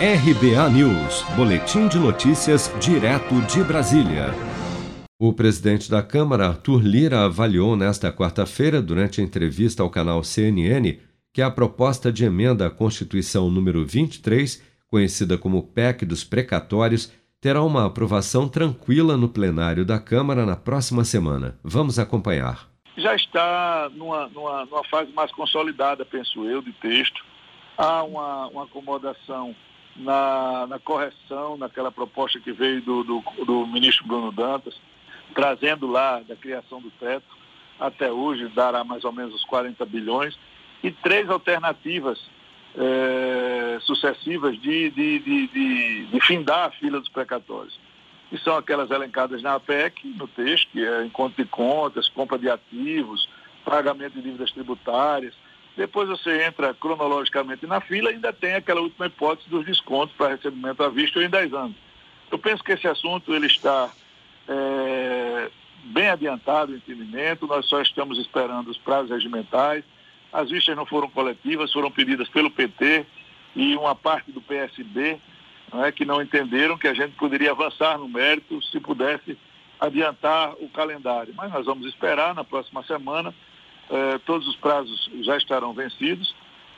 RBA News, Boletim de Notícias, direto de Brasília. O presidente da Câmara, Arthur Lira, avaliou nesta quarta-feira, durante a entrevista ao canal CNN, que a proposta de emenda à Constituição número 23, conhecida como PEC dos precatórios, terá uma aprovação tranquila no plenário da Câmara na próxima semana. Vamos acompanhar. Já está numa, numa, numa fase mais consolidada, penso eu, de texto. Há uma, uma acomodação na, na correção naquela proposta que veio do, do, do ministro Bruno Dantas, trazendo lá da criação do teto, até hoje dará mais ou menos os 40 bilhões, e três alternativas é, sucessivas de, de, de, de, findar a fila dos precatórios. E são aquelas elencadas na APEC, no texto, que é encontro de contas, compra de ativos, pagamento de dívidas tributárias, depois você entra cronologicamente na fila e ainda tem aquela última hipótese dos descontos para recebimento à vista ou em 10 anos. Eu penso que esse assunto ele está é, bem adiantado o entendimento, nós só estamos esperando os prazos regimentais. As vistas não foram coletivas, foram pedidas pelo PT e uma parte do PSB, não é, que não entenderam que a gente poderia avançar no mérito se pudesse adiantar o calendário. Mas nós vamos esperar na próxima semana eh, todos os prazos já estarão vencidos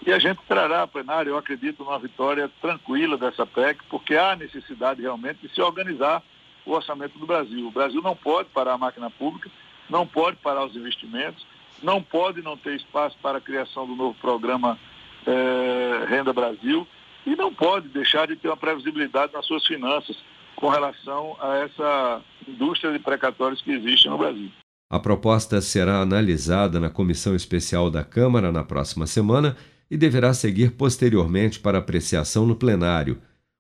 e a gente trará a plenário, eu acredito, numa vitória tranquila dessa PEC, porque há necessidade realmente de se organizar o orçamento do Brasil. O Brasil não pode parar a máquina pública, não pode parar os investimentos, não pode não ter espaço para a criação do novo programa eh, Renda Brasil e não pode deixar de ter uma previsibilidade nas suas finanças com relação a essa indústria de precatórios que existe no Brasil. A proposta será analisada na comissão especial da Câmara na próxima semana e deverá seguir posteriormente para apreciação no plenário.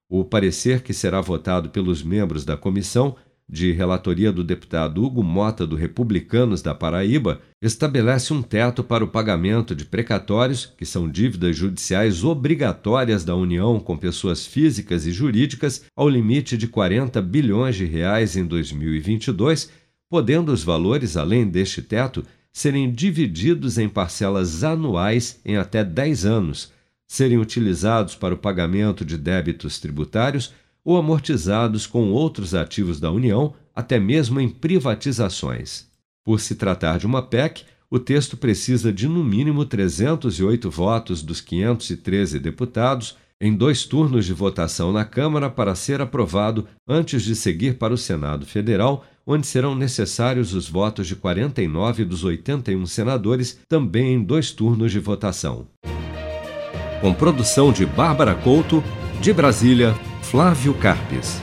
O parecer, que será votado pelos membros da comissão, de relatoria do deputado Hugo Mota do Republicanos da Paraíba, estabelece um teto para o pagamento de precatórios, que são dívidas judiciais obrigatórias da União com pessoas físicas e jurídicas, ao limite de 40 bilhões de reais em 2022 podendo os valores, além deste teto, serem divididos em parcelas anuais em até 10 anos, serem utilizados para o pagamento de débitos tributários ou amortizados com outros ativos da União, até mesmo em privatizações. Por se tratar de uma PEC, o texto precisa de no mínimo 308 votos dos 513 deputados em dois turnos de votação na Câmara para ser aprovado antes de seguir para o Senado Federal, onde serão necessários os votos de 49 dos 81 senadores, também em dois turnos de votação. Com produção de Bárbara Couto, de Brasília, Flávio Carpes.